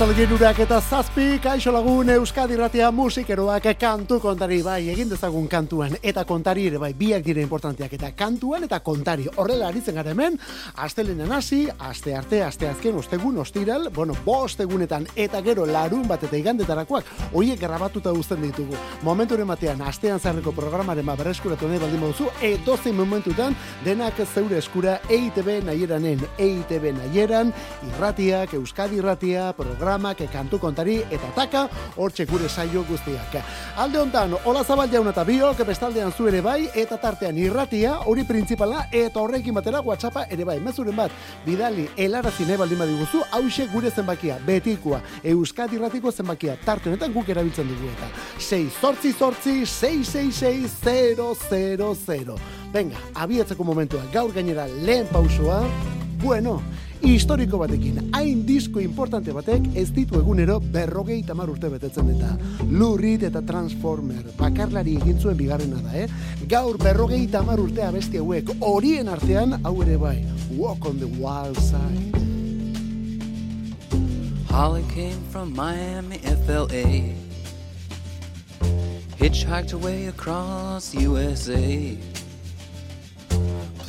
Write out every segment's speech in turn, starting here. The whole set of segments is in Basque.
Arratzalde urak eta zazpi, kaixo lagun Euskadi ratia musikeroak kantu kontari, bai, egin dezagun kantuan eta kontari ere, bai, biak dire importantiak eta kantuan eta kontari. Horrela aritzen gara hemen, astelenen hasi, aste arte, aste azken, ostegun, ostiral, bueno, bost egunetan eta gero larun bat eta igandetarakoak, oiek grabatuta guzten ditugu. Momenturen batean, astean zarreko programaren ba berreskuratu nahi baldin moduzu, edozein momentutan, denak zeure eskura EITB nahieranen, EITB nahieran, irratiak, Euskadi irratia, programa programak, kantu kontari eta taka, hortxe gure saio guztiak. Alde hontan, hola zabal jauna eta biok, bestaldean zu ere bai, eta tartean irratia, hori printzipala, eta horrekin batera WhatsAppa ere bai, mezuren bat, bidali, helarazi nahi baldin badiguzu, hause gure zenbakia, betikoa, Euskadi irratiko zenbakia, tarte honetan guk erabiltzen dugu eta. 6 sortzi sortzi, 666 Venga, abietzeko momentua, gaur gainera lehen pausua, bueno, historiko batekin, hain disko importante batek ez ditu egunero berrogei tamar urte betetzen eta lurrit eta transformer bakarlari egin zuen bigarrena da, eh? Gaur berrogei tamar urte abesti hauek horien artean hau ere bai, walk on the wild side. Holly came from Miami, FLA Hitchhiked away across USA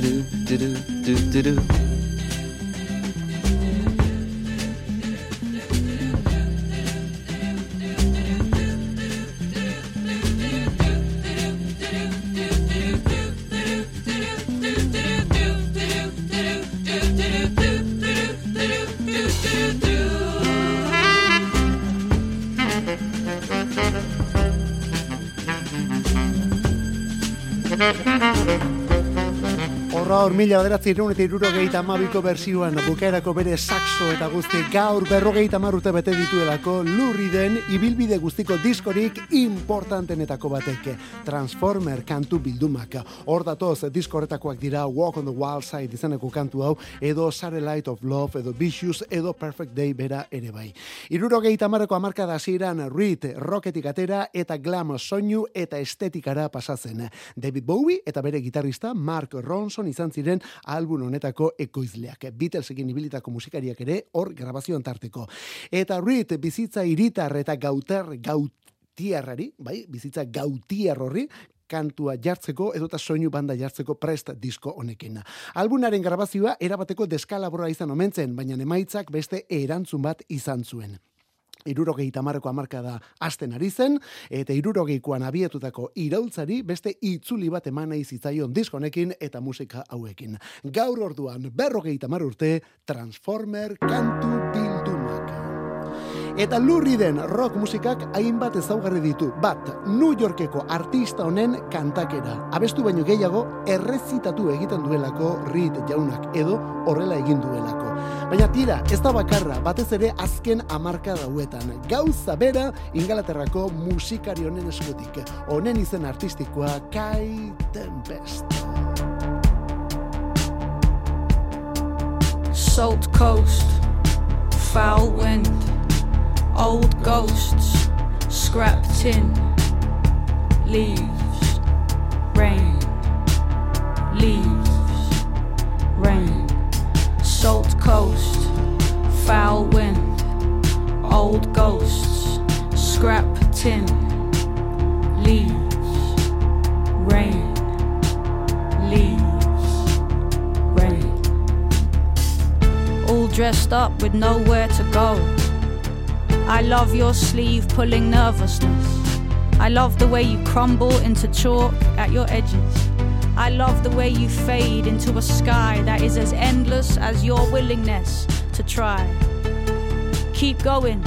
do do do do Horra hor mila baderatzi irun eta iruro gehieta amabiko bersioan bukaerako bere saxo eta guzti gaur berrogeita marrute bete dituelako lurri den ibilbide guztiko diskorik importantenetako batek Transformer kantu bildumak. Hor datoz diskoretakoak dira Walk on the Wild Side izaneko kantu hau edo Satellite of Love edo Vicious edo Perfect Day bera ere bai. Iruro gehieta marreko amarka da ziren Reed Rocketik atera eta glam soinu eta estetikara pasatzen. David Bowie eta bere gitarrista Mark Ronson izan ziren album honetako ekoizleak. Beatlesekin ibilitako musikariak ere hor grabazioan tarteko. Eta Reed bizitza iritar eta gauter gautiarrari, bai, bizitza gautiar horri, kantua jartzeko edo eta soinu banda jartzeko prest disko honekin. Albunaren grabazioa erabateko deskalabora izan omentzen, baina emaitzak beste erantzun bat izan zuen irurogei tamarreko amarka da asten ari zen, eta irurogeikoan abietutako iraultzari beste itzuli bat eman nahi zitzaion diskonekin eta musika hauekin. Gaur orduan berrogei tamar urte Transformer kantu bildumak. Eta lurri den rock musikak hainbat ezaugarri ditu. Bat, New Yorkeko artista honen kantakera. Abestu baino gehiago, errezitatu egiten duelako Reed jaunak edo horrela egin duelako. Baina tira, ez da bakarra, batez ere azken amarka dauetan. Gauza bera, ingalaterrako musikari honen eskutik. Honen izen artistikoa, Kai Tempest. Salt Coast, Foul Wind, Old Ghosts, Scrap Tin, Leaves, Rain, Leaves, Rain. Salt coast, foul wind, old ghosts, scrap tin, leaves, rain, leaves, rain. All dressed up with nowhere to go. I love your sleeve pulling nervousness. I love the way you crumble into chalk at your edges. I love the way you fade into a sky that is as endless as your willingness to try. Keep going,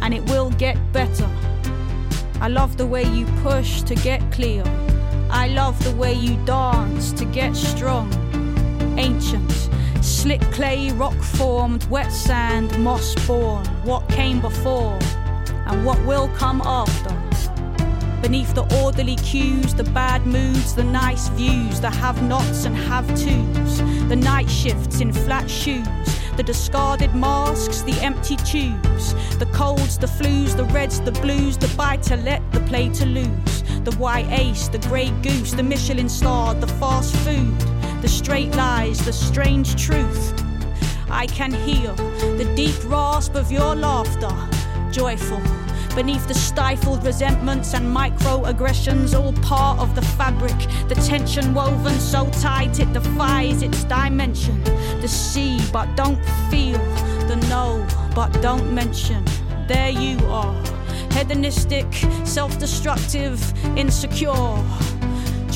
and it will get better. I love the way you push to get clear. I love the way you dance to get strong. Ancient, slick clay, rock formed, wet sand, moss born. What came before, and what will come after. Beneath the orderly cues, the bad moods, the nice views, the have nots and have tos, the night shifts in flat shoes, the discarded masks, the empty tubes, the colds, the flus, the reds, the blues, the buy to let, the play to lose, the white ace, the grey goose, the Michelin star, the fast food, the straight lies, the strange truth. I can hear the deep rasp of your laughter, joyful beneath the stifled resentments and microaggressions, all part of the fabric. The tension woven so tight it defies its dimension. The see, but don't feel. The know, but don't mention. There you are, hedonistic, self destructive, insecure.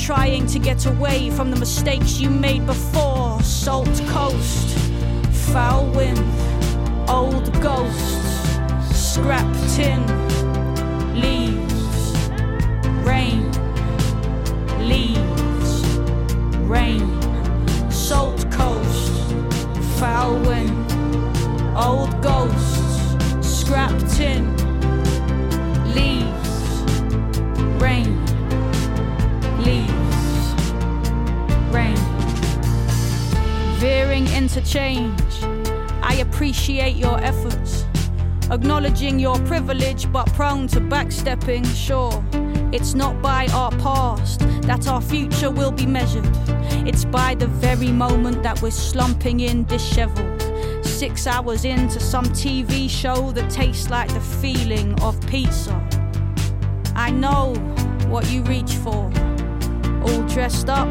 Trying to get away from the mistakes you made before. Salt coast, foul wind, old ghosts, scrap tin leaves, rain, leaves, rain, salt coast, foul wind, old ghosts, scrap tin, leaves, veering interchange. I appreciate your efforts Acknowledging your privilege but prone to backstepping, sure. It's not by our past that our future will be measured. It's by the very moment that we're slumping in disheveled. Six hours into some TV show that tastes like the feeling of pizza. I know what you reach for. All dressed up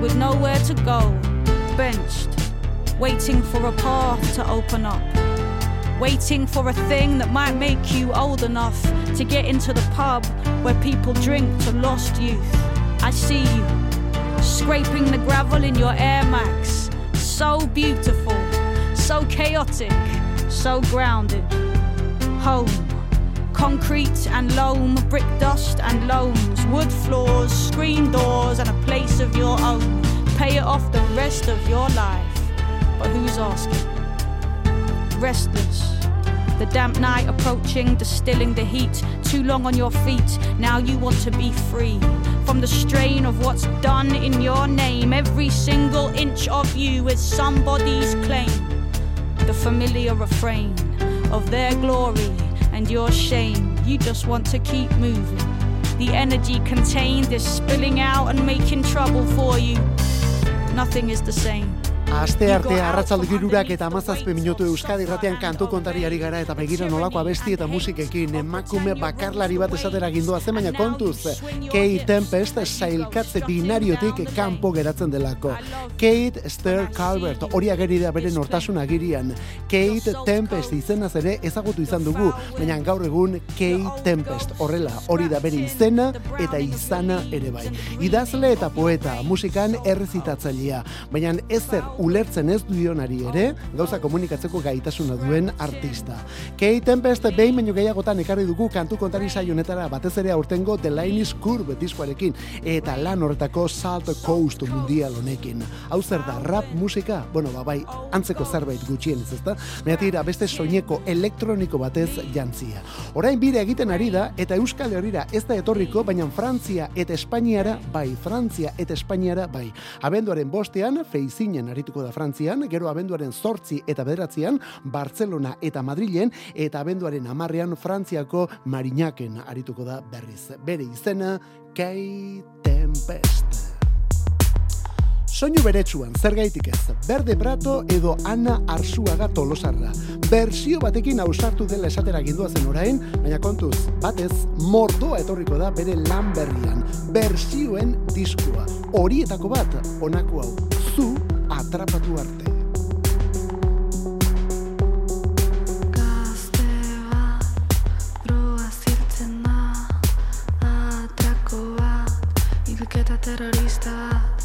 with nowhere to go. Benched, waiting for a path to open up waiting for a thing that might make you old enough to get into the pub where people drink to lost youth. I see you scraping the gravel in your Air Max. So beautiful, so chaotic, so grounded. Home, concrete and loam, brick dust and loams, wood floors, screen doors, and a place of your own pay it off the rest of your life. But who's asking? Restless. The damp night approaching, distilling the heat. Too long on your feet, now you want to be free from the strain of what's done in your name. Every single inch of you is somebody's claim. The familiar refrain of their glory and your shame. You just want to keep moving. The energy contained is spilling out and making trouble for you. Nothing is the same. Aste arte arratsalde girurak eta amazazpe minutu Euskadi ratean kantu kontariari gara eta begira nolako abesti eta musikekin emakume bakarlari bat esatera gindua zen baina kontuz Kate Tempest sailkatze binariotik kanpo geratzen delako. Kate Esther Calvert hori ageri da bere nortasun agirian. Kate Tempest izenaz ere ezagutu izan dugu baina gaur egun Kate Tempest horrela hori da bere izena eta izana ere bai. Idazle eta poeta musikan errezitatzailea baina ezer ulertzen ez duionari ere, gauza komunikatzeko gaitasuna duen artista. Kate Tempest behin baino gehiagotan ekarri dugu kantu kontari saionetara batez ere aurtengo The Line is Curve diskoarekin eta lan horretako Salt Coast mundial honekin. Hau zer da, rap musika? Bueno, ba, bai, antzeko zerbait gutxien ez ezta? Meatira, beste soineko elektroniko batez jantzia. Orain bire egiten ari da, eta Euskal Herrira ez da etorriko, baina Frantzia eta Espainiara, bai, Frantzia eta Espainiara, bai. Abenduaren bostean, feizinen aritu da Frantzian, gero abenduaren zortzi eta bederatzean, Barcelona eta Madrilen, eta abenduaren amarrean Frantziako Marinaken arituko da berriz. Bere izena, Kei Tempest. Soinu beretsuan, zer gaitik ez, Berde Prato edo Ana Arsuaga tolosarra. Bersio batekin ausartu dela esatera gindua zen orain, baina kontuz, batez, mordoa etorriko da bere lan berrian. Bersioen diskua. Horietako bat, onako hau, zu atrapatu arte. terrorista denak,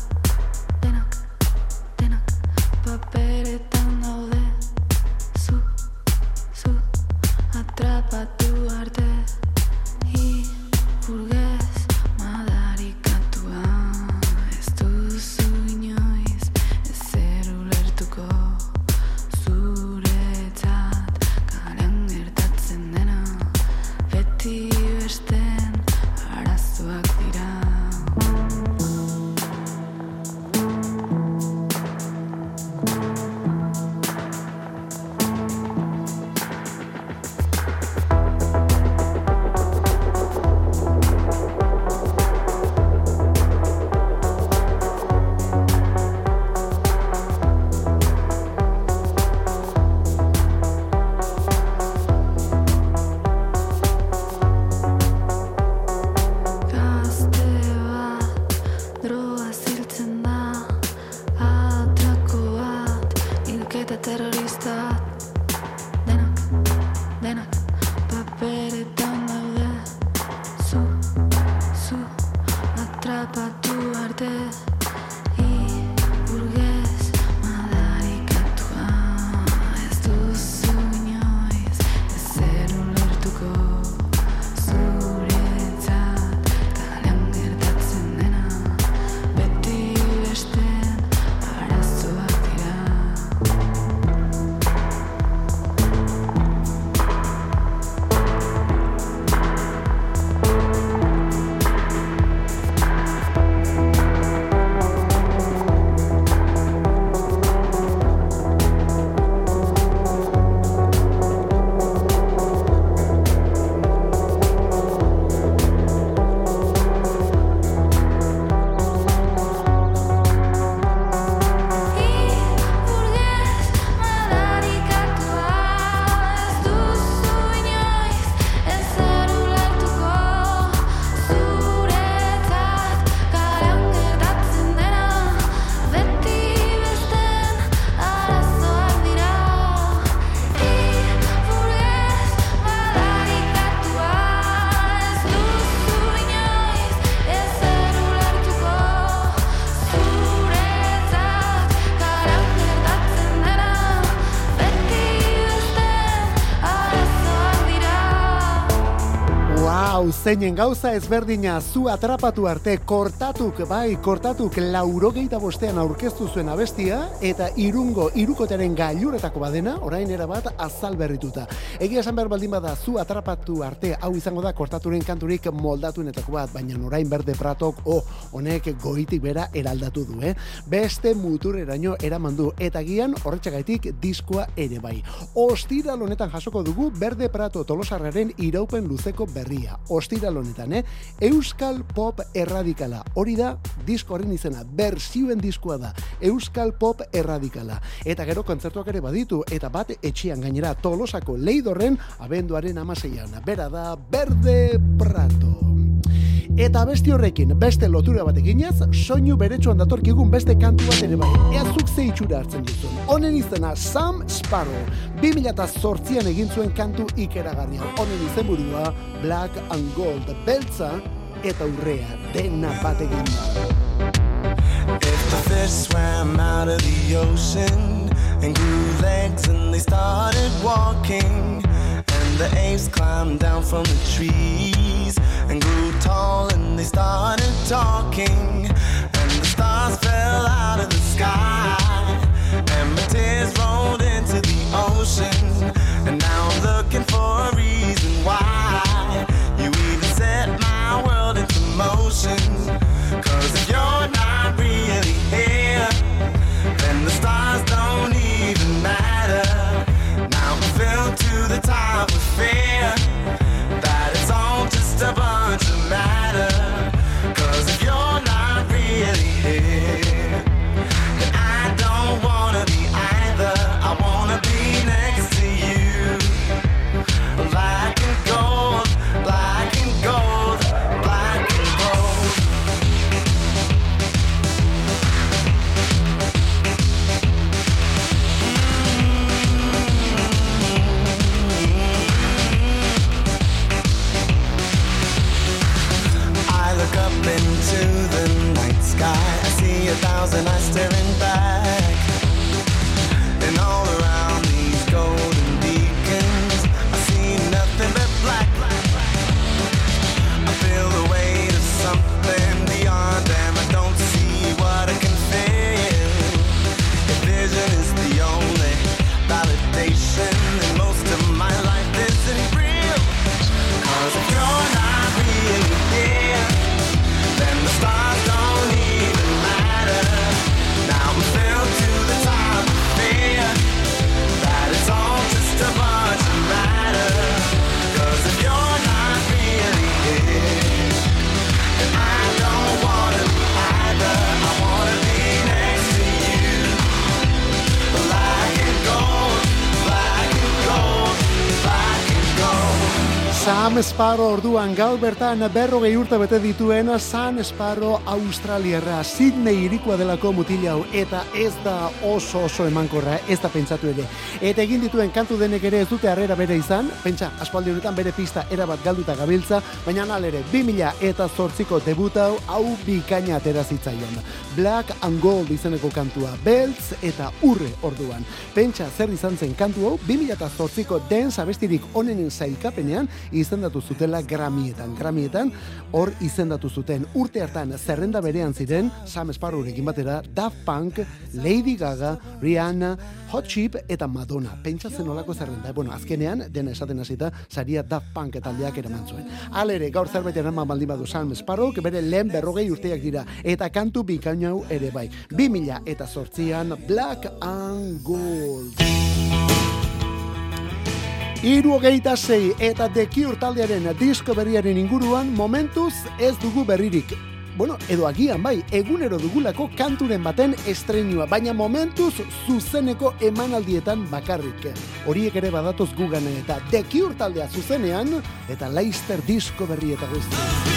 zeinen gauza ezberdina zu atrapatu arte kortatuk, bai, kortatuk laurogeita bostean aurkeztu zuen abestia, eta irungo, irukoteren gailuretako badena, orain erabat azal berrituta. Egia esan behar baldin bada zu atrapatu arte, hau izango da kortaturen kanturik moldatuenetako bat, baina orain berde pratok, oh, honek goitik bera eraldatu du, eh? Beste mutur eraino eraman du, eta gian horretxagaitik diskoa ere bai. Ostira honetan jasoko dugu berde prato tolosarraren iraupen luzeko berria. Ostiral honetan, eh? Euskal Pop Erradikala. Hori da, disko horren izena, berzioen diskoa da. Euskal Pop Erradikala. Eta gero kontzertuak ere baditu, eta bat etxian gainera tolosako leidorren abenduaren amaseian. Bera da, Berde Prato. Eta beste horrekin, beste lotura bat eginez, soinu beretsuan datorkigun beste kantu bat ere bai. Ea zuk ze itxura hartzen duzun. Honen izena Sam Sparrow. 2008an egin zuen kantu ikeragarria. Honen izen burua Black and Gold. Beltza eta urrea dena bat egin If the fish swam out of the ocean and grew legs and they started walking and the apes climbed down from the trees and grew tall and they started talking. And the stars fell out of the sky Sam Sparrow orduan gaur bertan berrogei urte bete dituen San Sparrow Australiarra Sydney irikoa delako mutila hau eta ez da oso oso emankorra, ez da pentsatu ere. Eta egin dituen kantu denek ere ez dute harrera bere izan, pentsa, aspaldi honetan bere pista erabat galduta gabiltza, baina nal ere 2000 eta zortziko debut hau bikaina atera zitzaion. Black and Gold izeneko kantua, beltz eta urre orduan. Pentsa zer izan zen kantu hau 2008ko dance abestirik onenen sailkapenean izendatu zutela Grammietan. Grammietan hor izendatu zuten urte hartan zerrenda berean ziren Sam Sparrowrekin batera Daft Punk, Lady Gaga, Rihanna, Hot Chip eta Madonna. Pentsa zen olako zerrenda. Bueno, azkenean dena esaten hasita saria Daft Punk taldeak eraman zuen. Halere gaur zerbait eraman baldin badu Sam Sparrow, bere lehen berrogei urteak dira eta kantu bikaino hau ere bai. 2000 eta sortzian Black and Gold. Iru hogeita zei eta dekiur taldearen disko berriaren inguruan momentuz ez dugu berririk. Bueno, edo agian bai, egunero dugulako kanturen baten estrenua, baina momentuz zuzeneko emanaldietan bakarrik. Horiek ere badatoz gugana eta dekiur taldea zuzenean eta Leicester disko berri eta guzti.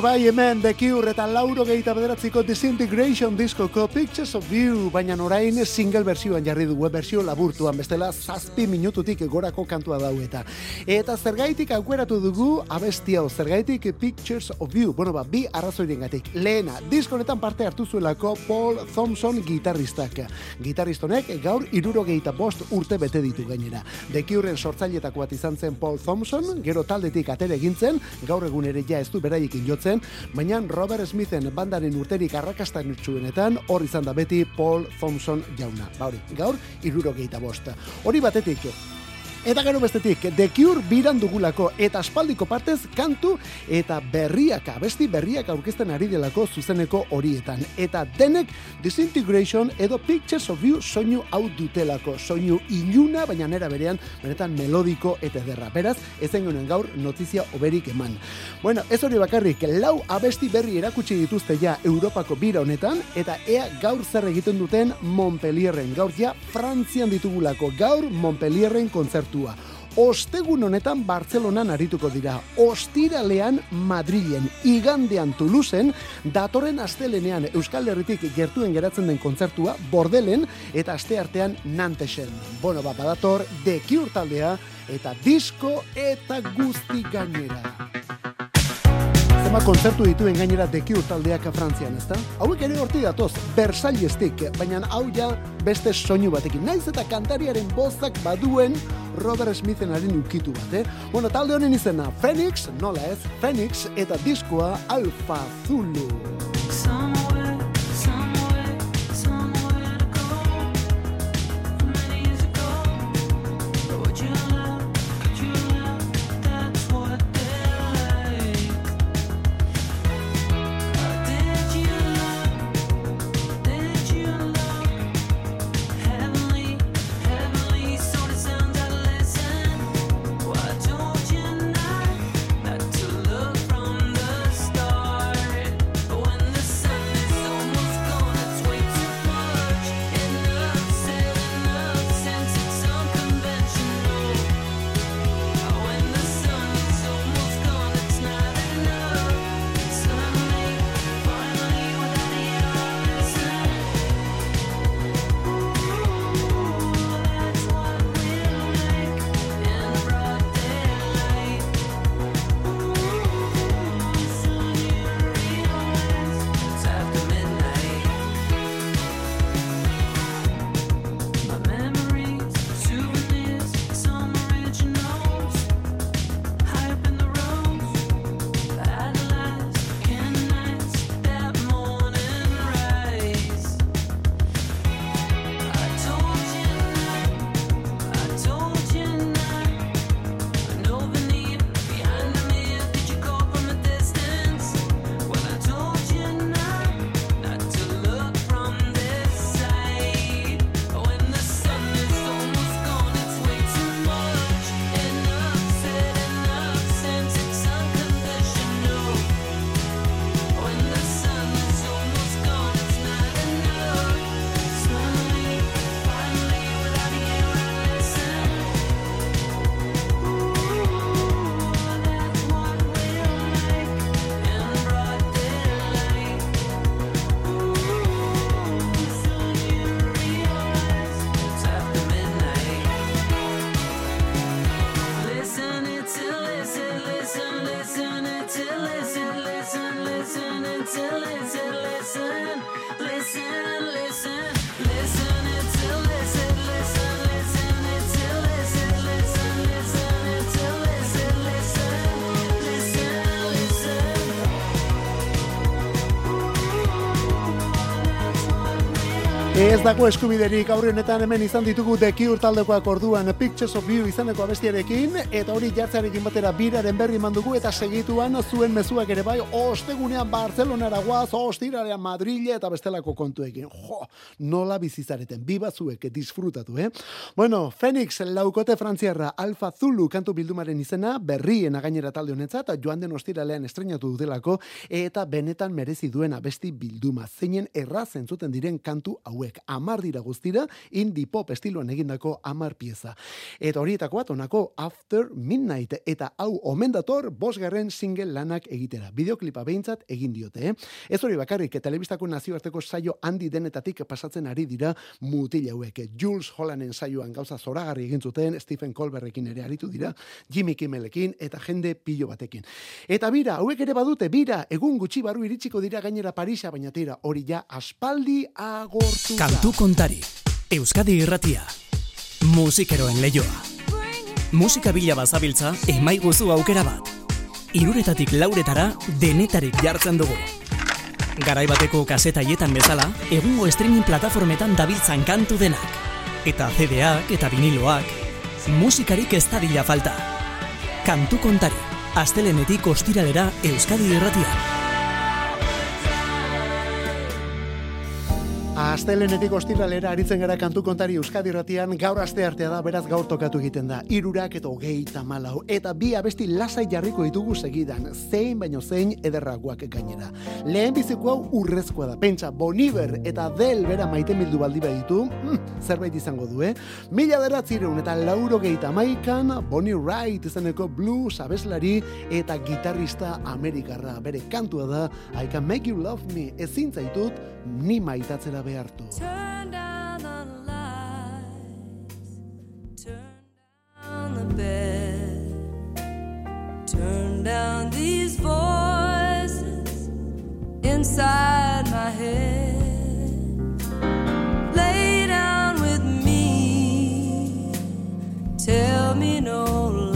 Cure, bai hemen, Cure eta lauro gehieta bederatziko Disintegration diskoko Pictures of You, baina orain single versioan jarri du web versio laburtuan, bestela zazpi minututik gorako kantua dau eta. Eta zergaitik aukeratu dugu abestia zergaitik Pictures of You, bueno ba, bi arrazoiren gatik. Lehena, diskonetan parte hartu zuelako Paul Thompson gitarristak. Gitarristonek gaur iruro gehieta bost urte bete ditu gainera. Cureen sortzailetako bat izan zen Paul Thompson, gero taldetik atere egintzen, gaur egun ere ja ez du beraiek jotzen, baina Robert Smithen bandaren urterik arrakastan utxuenetan, hor izan da beti Paul Thompson jauna. Ba hori, gaur, iruro gehieta bosta. Hori batetik, Eta gero bestetik, The Cure biran dugulako eta aspaldiko partez kantu eta berriak, abesti berriak aurkezten ari delako zuzeneko horietan. Eta denek Disintegration edo Pictures of You soinu hau dutelako. Soinu iluna, baina nera berean, benetan melodiko eta derra. Beraz, ezen genen gaur notizia oberik eman. Bueno, ez hori bakarrik, lau abesti berri erakutsi dituzte ja Europako bira honetan, eta ea gaur zer egiten duten Montpellierren. Gaur ja, Frantzian ditugulako. Gaur Montpellierren kontzertu kontzertua. Ostegun honetan Bartzelonan arituko dira. Ostiralean Madrilen, igandean Toulouseen, datorren astelenean Euskal Herritik gertuen geratzen den kontzertua Bordelen eta aste artean Nantesen. Bueno, ba, badator, The Cure taldea eta disko eta guzti gainera. Zema kontzertu dituen gainera deki taldeak Frantzian, ezta? Hauek ere horti datoz, Versaillestik, baina hau ja beste soinu batekin. Naiz eta kantariaren bozak baduen Robert Smithen haren ukitu bat, eh? Bueno, talde honen izena, Phoenix, nola ez, Phoenix eta diskoa Alfa Zulu. Ez dago eskubiderik aurrenetan hemen izan ditugu The Cure taldekoak orduan Pictures of You izaneko abestiarekin eta hori jartzarekin batera biraren berri mandugu eta segituan zuen mezuak ere bai ostegunean Barcelonara guaz, ostiralean Madrile eta bestelako kontuekin. Jo, nola bizizareten, biba zuek disfrutatu, eh? Bueno, Phoenix laukote frantziarra Alfa Zulu kantu bildumaren izena berrien gainera talde honetzat joan den ostiralean estrenatu dutelako eta benetan merezi duen abesti bilduma. Zeinen erraz entzuten diren kantu hauek amar dira guztira, indie pop estiloan egindako amar pieza. Eta horietako bat onako After Midnight, eta hau omendator bosgarren single lanak egitera. Bideoklipa behintzat egin diote, eh? Ez hori bakarrik, telebistako nazioarteko saio handi denetatik pasatzen ari dira mutil hauek. Jules Hollanen saioan gauza zoragarri egin zuten, Stephen Colberrekin ere aritu dira, Jimmy Kimmelekin, eta jende pilo batekin. Eta bira, hauek ere badute, bira, egun gutxi baru iritsiko dira gainera Parisa, baina tira, hori ja aspaldi agortu. Kantu kontari. Euskadi irratia. Musikeroen leioa. Musika bila bazabiltza, emai guzu aukera bat. Iruretatik lauretara, denetarik jartzen dugu. Garai bateko kasetaietan bezala, egungo streaming plataformetan dabiltzan kantu denak. Eta CD-ak eta viniloak, musikarik ez falta. Kantu kontari. Astelenetik ostiralera Euskadi irratia. Astelenetik ostiralera aritzen gara kantu kontari Euskadi Ratian gaur aste artea da, beraz gaur tokatu egiten da. Irurak eta hogeita malau. Eta bi abesti lasai jarriko ditugu segidan. Zein baino zein ederragoak gainera. Lehen biziko hau urrezkoa da. Pentsa, Boniver eta Del bera maite mildu baldi ditu. Hmm, zerbait izango du, eh? Mila beratzireun eta lauro geita maikan, Bonnie Wright izeneko blues abeslari eta gitarrista amerikarra. Bere kantua da, I can make you love me. Ezin zaitut, ni maitatzera Turn down the lights, turn down the bed, turn down these voices inside my head. Lay down with me, tell me no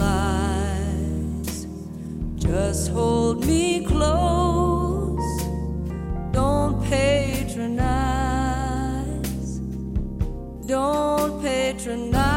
lies, just hold me close, don't patronize. Don't patronize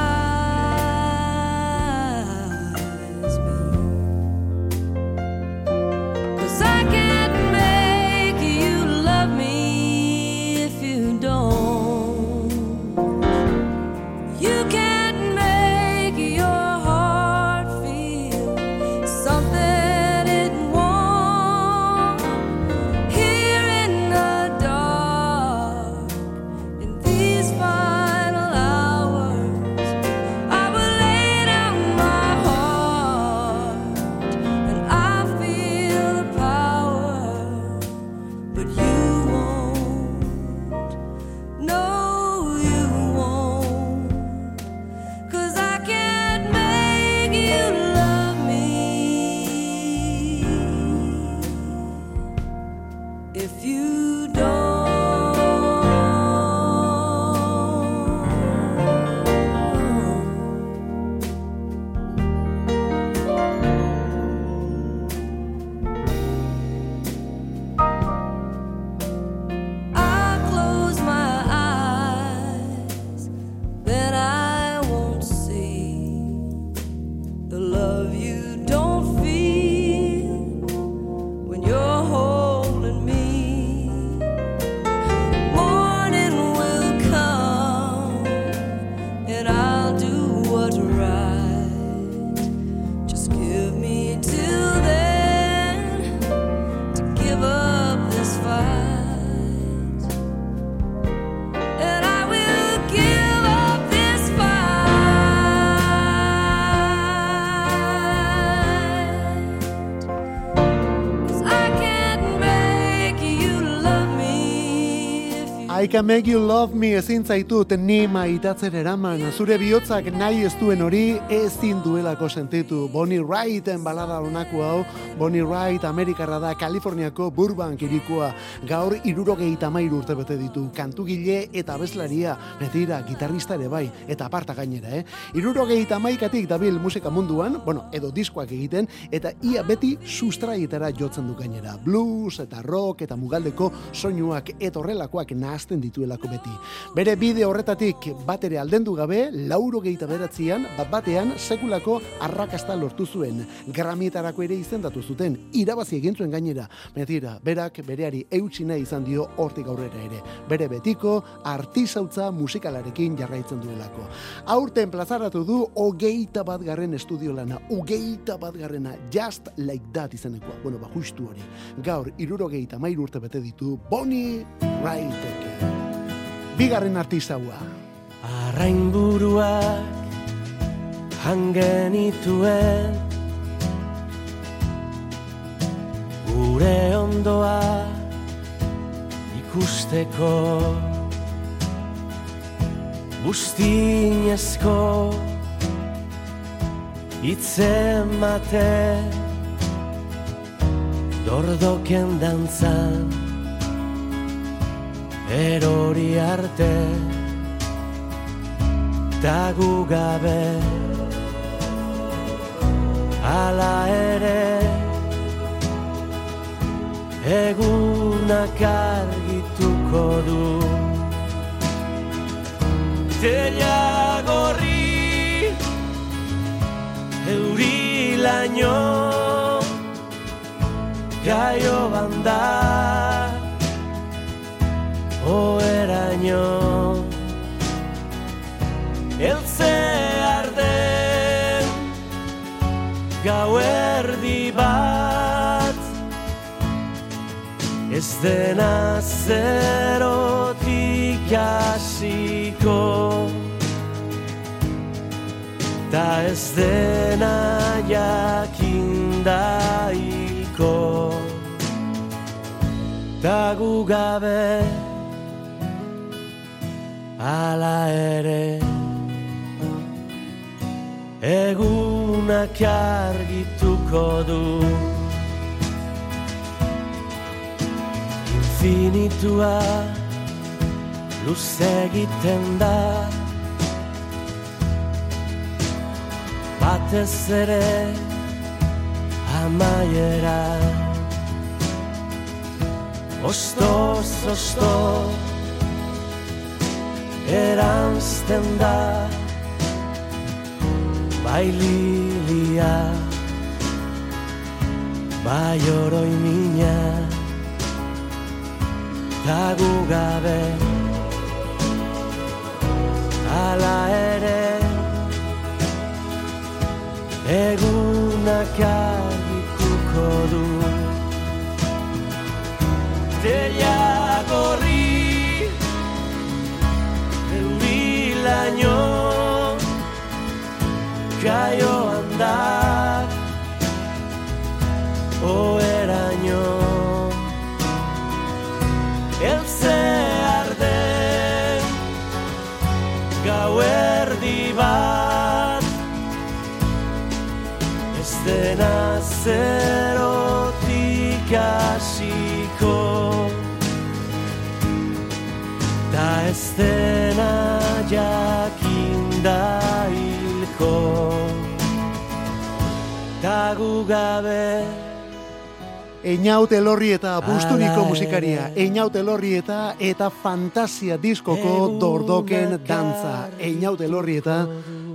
Can make you love me ezin zaitut ni maitatzen eraman. Zure bihotzak nahi ez duen hori ezin duelako sentitu. Bonnie Wrighten balada honako hau. Bonnie Wright Amerikarra da Kaliforniako Burbank irikoa. Gaur irurogeita mairu urte bete ditu. Kantugile eta abeslaria. Betira, gitarrista ere bai. Eta aparta gainera, eh? Irurogeita maikatik dabil musika munduan, bueno, edo diskoak egiten, eta ia beti sustraietara jotzen du gainera. Blues eta rock eta mugaldeko soinuak eta horrelakoak nahazten dituelako beti. Bere bide horretatik bat ere aldendu gabe, lauro gehieta beratzean, bat batean, sekulako arrakasta lortu zuen. Gramietarako ere izendatu zuten, irabazi egin zuen gainera. Metira, berak bereari eutsi nahi izan dio hortik aurrera ere. Bere betiko, artisautza musikalarekin jarraitzen duelako. Aurten plazaratu du hogeita bat garren estudio lana, hogeita bat garrena, just like that izenekoa. Bueno, ba, justu hori. Gaur, irurogeita mairu urte bete ditu, Bonnie Wrightek. Bigarren artistaua. Arrain buruak hangenituen Gure ondoa ikusteko. Bustinezko itzemate Dordoken dantzan erori arte Ta gu gabe. Ala ere Egunak argituko du. Tela gorri Euri laino Gaio banda Oeraino. Eltze arden Gauerdi bat Ez dena zerotik hasiko Ta ez dena jakinda hilko Ta gu gabe Ala ere. Egunak argituko du Infinitua luze egiten da. Batez ere amaiera. Ostoz, ostoz eranzten da. Bai lilia Bai oroi Tagu gabe. Ala ere Egunak argituko du. Teia gorri Eurilaino Gaio andar Oeraino Elze arden Gauerdi bat. Ez dena zerotik hasiko. Ta ez dena jakinda hilko. Ta gu gabe Einaut elorri eta busturiko Ala musikaria. Einaut elorri eta eta fantasia diskoko dordoken dantza. Einaut elorri eta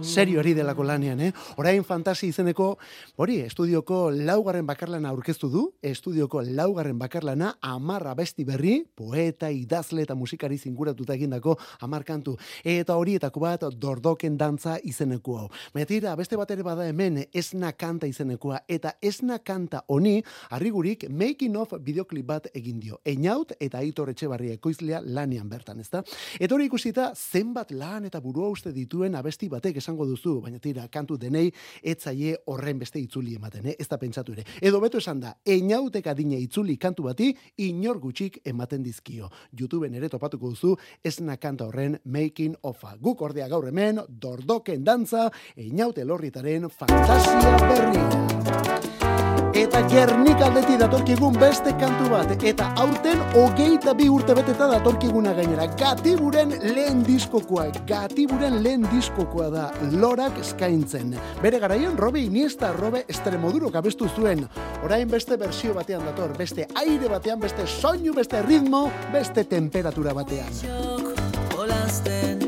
serio ari delako lanean, eh? Orain fantasi izeneko, hori, estudioko laugarren bakarlana aurkeztu du, estudioko laugarren bakarlana amarra besti berri, poeta, idazle eta musikari zinguratuta egindako amar kantu. Eta horietako bat dordoken dantza izeneko hau. Metira, beste bat ere bada hemen esna kanta izenekoa, eta esna kanta honi, arrigurik making of bideoklip bat egin dio. Einaut eta aitor etxebarria ekoizlea lanean bertan, ezta? Eta hori ikusita zenbat lan eta burua uste dituen abesti batek esango duzu, baina tira, kantu denei etzaie horren beste itzuli ematen, eh? ez da pentsatu ere. Edo beto esan da, einautek adine itzuli kantu bati inor gutxik ematen dizkio. YouTubeen ere topatuko duzu esna kanta horren making ofa. Guk ordea gaur hemen, dordoken dantza, einaute lorritaren fantasia berria. Eta Gernik aldeti datorkigun beste kantu bat. Eta aurten hogeita bi urte beteta datorkiguna gainera. Gatiburen lehen diskokoa. Gatiburen lehen diskokoa da. Lorak eskaintzen. Bere garaian, Robe Iniesta, Robe Estremoduro gabestu zuen. Orain beste bersio batean dator. Beste aire batean, beste soinu, beste ritmo, beste temperatura batean. Olasten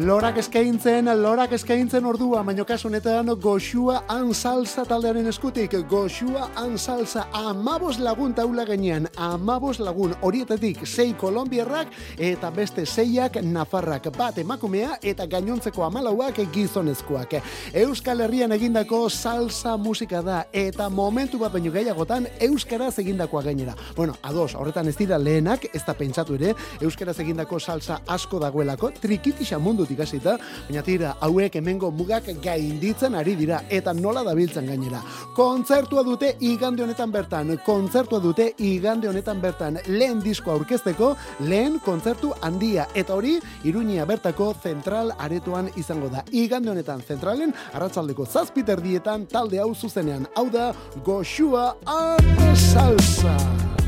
Lorak eskaintzen, lorak eskaintzen ordua, baino kasu honetan goxua an salsa taldearen eskutik, goxua an salsa amabos lagun taula gainean, amabos lagun horietatik sei kolombiarrak eta beste seiak nafarrak, bat emakumea eta gainontzeko amalauak gizonezkoak. Euskal Herrian egindako salsa musika da eta momentu bat baino gehiagotan euskaraz egindakoa gainera. Bueno, ados, horretan ez dira lehenak, ez da pentsatu ere, euskaraz egindako salsa asko dagoelako, trikitisa mundut ikasita, baina tira, hauek hemengo mugak gainditzen ari dira, eta nola dabiltzen gainera. Kontzertua dute igande honetan bertan, kontzertua dute igande honetan bertan, lehen disko aurkezteko, lehen kontzertu handia, eta hori, Iruñia bertako zentral aretoan izango da. Igande honetan zentralen, arratzaldeko zazpiter dietan, talde hau zuzenean, hau da, goxua and salsa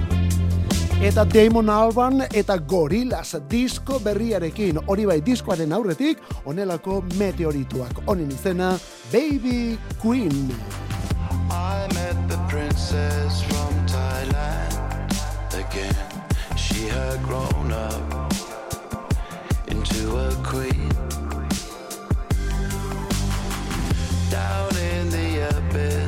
eta Damon Alban eta Gorillaz disko berriarekin. Hori bai diskoaren aurretik, honelako meteorituak. Honen izena, Baby Queen. I met the princess from Thailand again. She had grown up into a queen. Down in the abyss.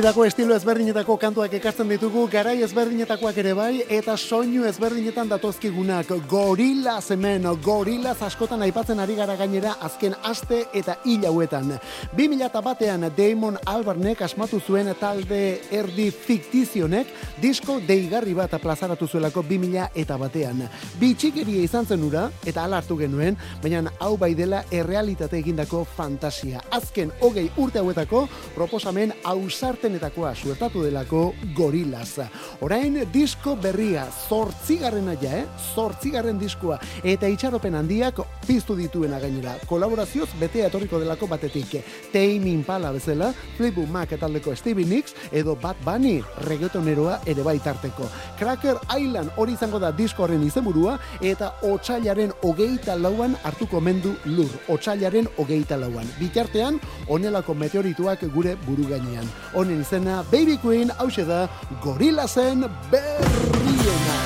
Dago estilo ezberdinetako kantuak ekartzen ditugu, garai ezberdinetakoak ere bai, eta soinu ezberdinetan datozkigunak gorilaz hemen, gorilaz askotan aipatzen ari gara gainera azken aste eta hil hauetan. 2000 batean Damon Albarnek asmatu zuen talde erdi fiktizionek disko deigarri bat plazaratu zuelako 2000 eta batean. Bitxikeria izan zen ura, eta ala hartu genuen, baina hau bai dela errealitate egindako fantasia. Azken hogei urte hauetako proposamen ausartenetakoa suertatu delako gorilaz. Orain disko berria, zortzigarrena ja, eh? Zortzigarren diskoa, eta itxaropen handiak piztu dituena gainera. Kolaborazioz bete etorriko delako batetik. Tame Impala bezala, Fleetwood Mac taldeko Stevie Nicks, edo Bad Bunny reggaetoneroa ere bai tarteko. Cracker Island hori izango da disko horren izenburua, eta otsailaren hogeita lauan hartuko mendu lur. Otsailaren hogeita lauan. Bitartean, onelako meteorituak gure buru gainean. Honen izena, Baby Queen, hause da, Gorillazen berriena.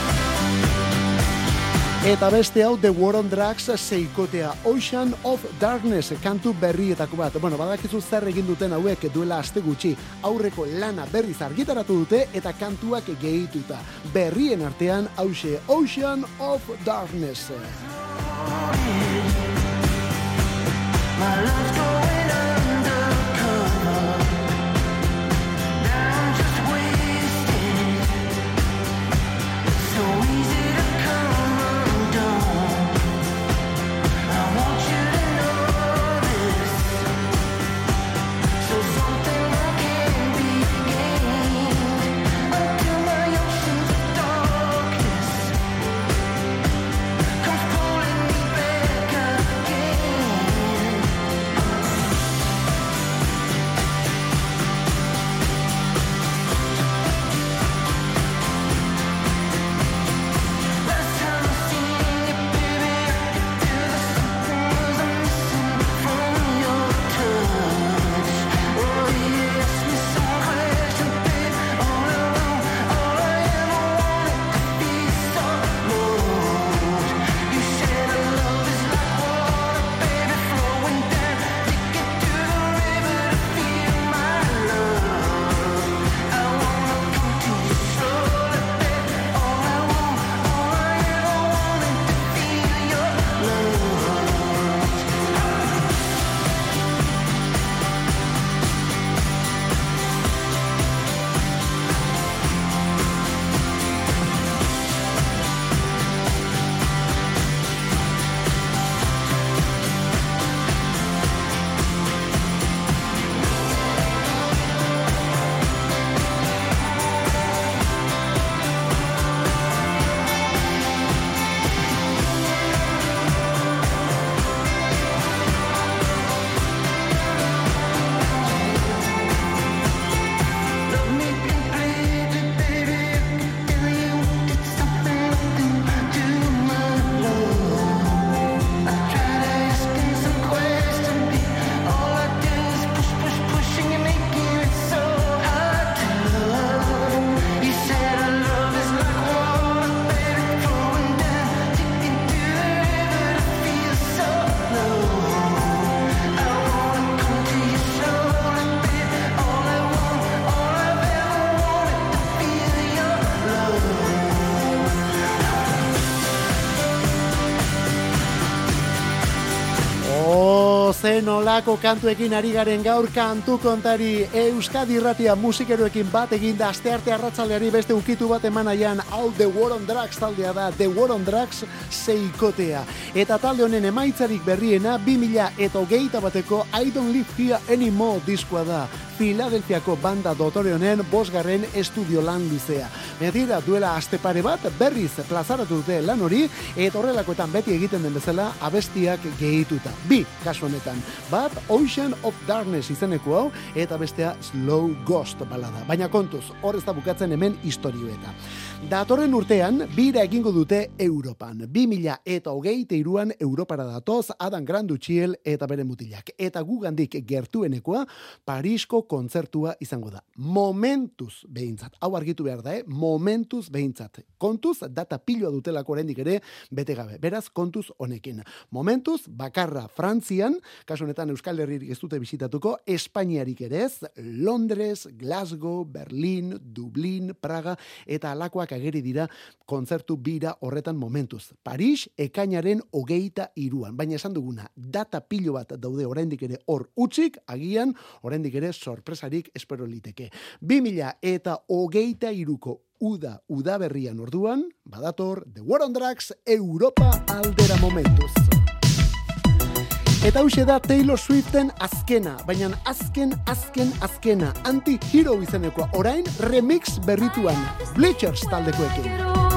Eta beste hau The War on Drugs seikotea Ocean of Darkness kantu berrietako bat. Bueno, badakizu zer egin duten hauek duela aste gutxi. Aurreko lana berriz argitaratu dute eta kantuak gehituta. Berrien artean hause Ocean of Darkness. Zen olako kantuekin ari garen gaur kantu kontari Euskadi Irratia musikeroekin bat eginda astearte arratzaleari beste ukitu bat eman aian hau The War on Drugs taldea da The War on Drugs seikotea eta talde honen emaitzarik berriena 2000 eta hogeita bateko I Don't Live Here Anymore diskoa da Filadelfiako banda dotore honen bosgarren estudio lan luzea. Medira duela aste pare bat berriz plazaratu dute lan hori eta horrelakoetan beti egiten den bezala abestiak gehituta. Bi, kasu honetan. Bat Ocean of Darkness izeneko hau eta bestea Slow Ghost balada. Baina kontuz, hor ez da bukatzen hemen historioeta. Datorren urtean, bira egingo dute Europan. 2000 eta hogeite iruan Europara datoz Adam Granduchiel eta bere mutilak. Eta gugandik gertuenekoa Parisko kontzertua izango da. Momentuz behintzat. Hau argitu behar da, eh? Momentuz behintzat. Kontuz, data piloa dutelako oraindik ere bete gabe. Beraz, kontuz honekin. Momentuz, bakarra Frantzian, kasu honetan Euskal Herririk ez dute bisitatuko, Espainiarik ere ez, Londres, Glasgow, Berlin, Dublin, Praga, eta alakoak ageri dira kontzertu bira horretan momentuz. Paris, ekainaren hogeita iruan. Baina esan duguna, data pilo bat daude oraindik ere hor utzik, agian, oraindik ere sorpresarik espero liteke. 2000 eta hogeita iruko uda, uda berrian orduan, badator, The War on Drugs, Europa aldera momentuz. Eta hause da Taylor Swiften azkena, baina azken, azken, azkena, anti-hero izenekoa, orain remix berrituan, Bleachers taldekoekin.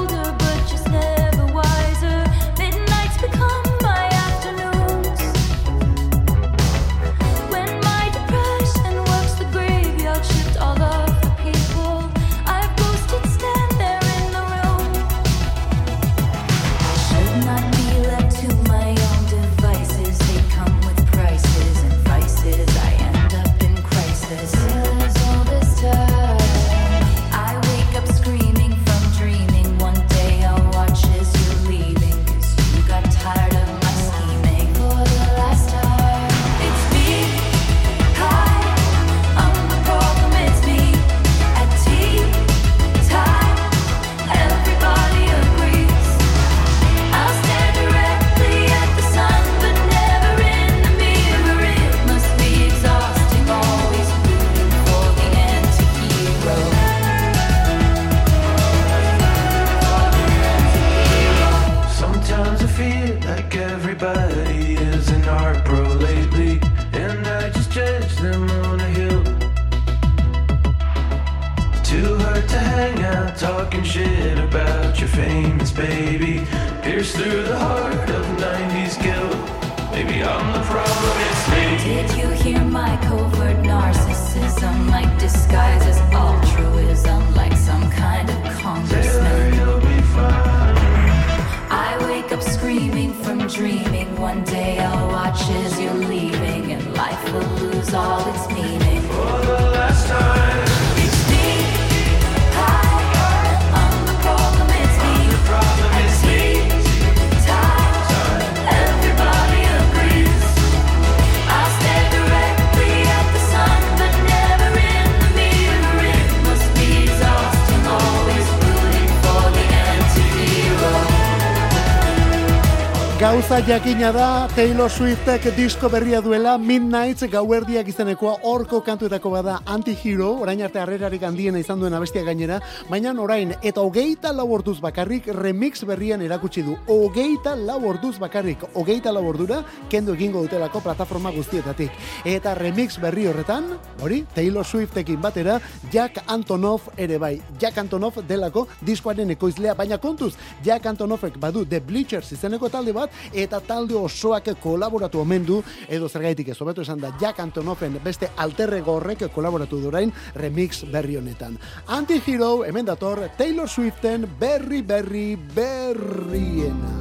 Gauza jakina da Taylor Swiftek disko berria duela Midnights gauerdiak izenekoa horko kantuetako bada Anti-Hero, orain arte harrerarik handiena izan duen abestia gainera, baina orain eta hogeita lau orduz bakarrik remix berrian erakutsi du. Hogeita lau orduz bakarrik, hogeita lau ordura kendu egingo dutelako plataforma guztietatik. Eta remix berri horretan, hori, Taylor Swiftekin batera, Jack Antonoff ere bai. Jack Antonoff delako diskoaren ekoizlea, baina kontuz, Jack Antonoffek badu The Bleachers izeneko talde bat, eta talde osoak kolaboratu omen du, edo zergaitik ez, hobeto esan da, Jack Antonoffen beste alterrego horrek kolaboratu durain remix berri honetan. Anti-Hero, hemen dator, Taylor Swiften berri berri berriena.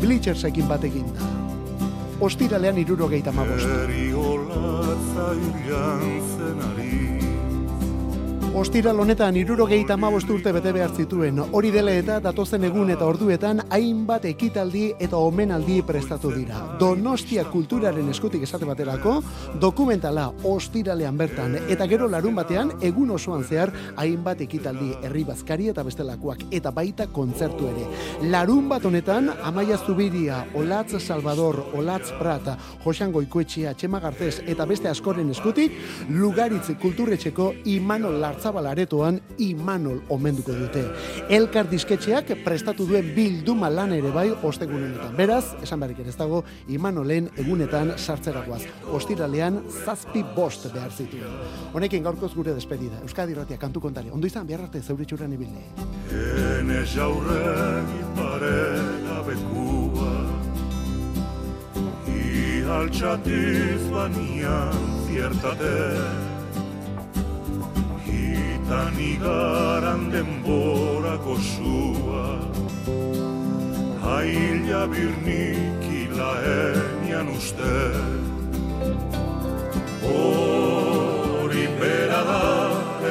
Bleachersekin batekin da. Ostiralean irurogeita mabost. Ostiral honetan irurogeita amabost urte bete behar zituen. Hori dela eta datozen egun eta orduetan hainbat ekitaldi eta omenaldi prestatu dira. Donostia kulturaren eskutik esate baterako, dokumentala ostiralean bertan. Eta gero larun batean, egun osoan zehar, hainbat ekitaldi herri bazkari eta bestelakoak. Eta baita kontzertu ere. Larun bat honetan, Amaia Zubiria, Olatz Salvador, Olatz Prata, Josan Goikoetxea, Txema Gartez eta beste askoren eskutik, Lugaritz kulturretxeko Imanol Lartzabal aretoan Imanol omenduko dute. Elkar disketxeak prestatu duen bilduma lan ere bai ostegun honetan. Beraz, esan beharrik ere ez dago Imanolen egunetan sartzeragoaz. Ostiralean zazpi bost behar zituen. Honekin gaurkoz gure despedida. Euskadi Ratia kantu kontari. Ondo izan behar arte zeuritxuran ibile. Ene jauregi parela bekua I altxatiz banian ziertate Hitan igaran denborako sua Aila birnikila enian uste. Hori bera da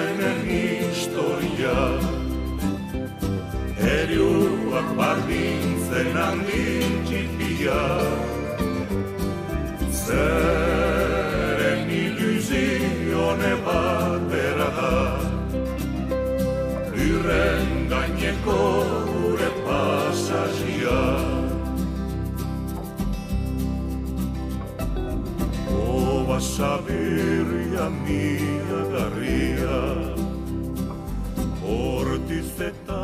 enen historia. Eriuak bardintzen handin txipia. Zeren ilusione bat bera da Lurren gaineko gure pasazia Oba sabirria mia garria Hortiz eta